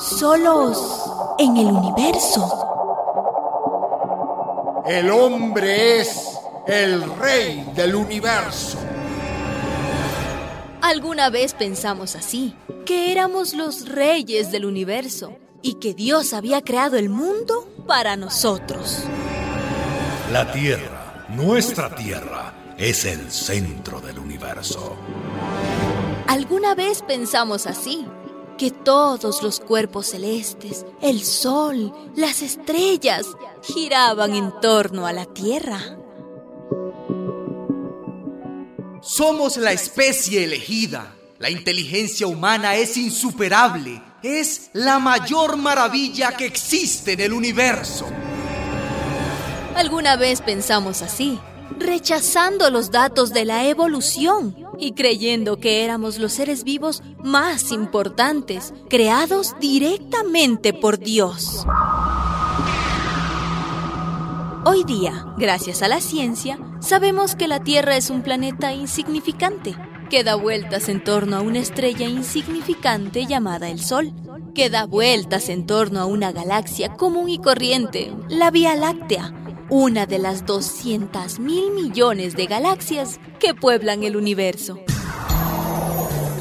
solos en el universo. El hombre es el rey del universo. Alguna vez pensamos así, que éramos los reyes del universo y que Dios había creado el mundo para nosotros. La Tierra, nuestra Tierra, es el centro del universo. Alguna vez pensamos así, que todos los cuerpos celestes, el sol, las estrellas, giraban en torno a la Tierra. Somos la especie elegida. La inteligencia humana es insuperable. Es la mayor maravilla que existe en el universo. Alguna vez pensamos así, rechazando los datos de la evolución y creyendo que éramos los seres vivos más importantes, creados directamente por Dios. Hoy día, gracias a la ciencia, sabemos que la Tierra es un planeta insignificante, que da vueltas en torno a una estrella insignificante llamada el Sol, que da vueltas en torno a una galaxia común y corriente, la Vía Láctea, una de las 200 mil millones de galaxias que pueblan el universo.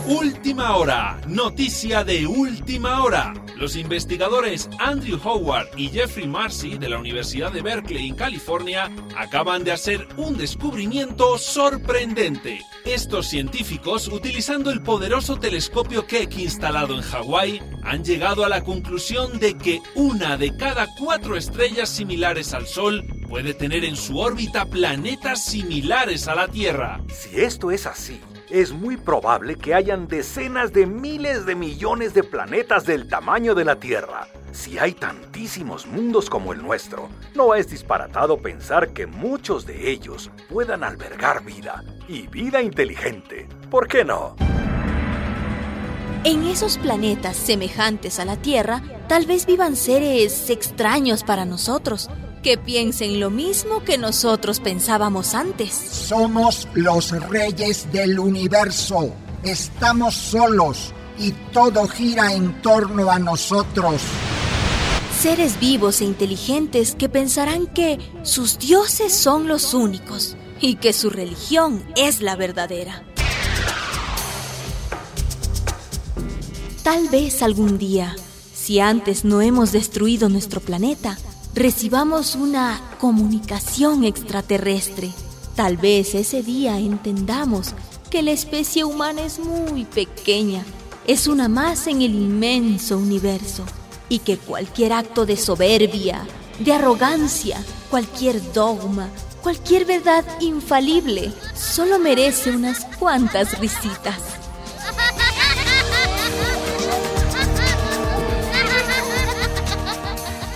Última hora, noticia de última hora. Los investigadores Andrew Howard y Jeffrey Marcy de la Universidad de Berkeley en California acaban de hacer un descubrimiento sorprendente. Estos científicos, utilizando el poderoso telescopio Keck instalado en Hawái, han llegado a la conclusión de que una de cada cuatro estrellas similares al Sol puede tener en su órbita planetas similares a la Tierra. Si esto es así, es muy probable que hayan decenas de miles de millones de planetas del tamaño de la Tierra. Si hay tantísimos mundos como el nuestro, no es disparatado pensar que muchos de ellos puedan albergar vida y vida inteligente. ¿Por qué no? En esos planetas semejantes a la Tierra, tal vez vivan seres extraños para nosotros, que piensen lo mismo que nosotros pensábamos antes. Somos los reyes del universo. Estamos solos y todo gira en torno a nosotros. Seres vivos e inteligentes que pensarán que sus dioses son los únicos y que su religión es la verdadera. Tal vez algún día, si antes no hemos destruido nuestro planeta, recibamos una comunicación extraterrestre. Tal vez ese día entendamos que la especie humana es muy pequeña, es una más en el inmenso universo y que cualquier acto de soberbia, de arrogancia, cualquier dogma, cualquier verdad infalible, solo merece unas cuantas risitas.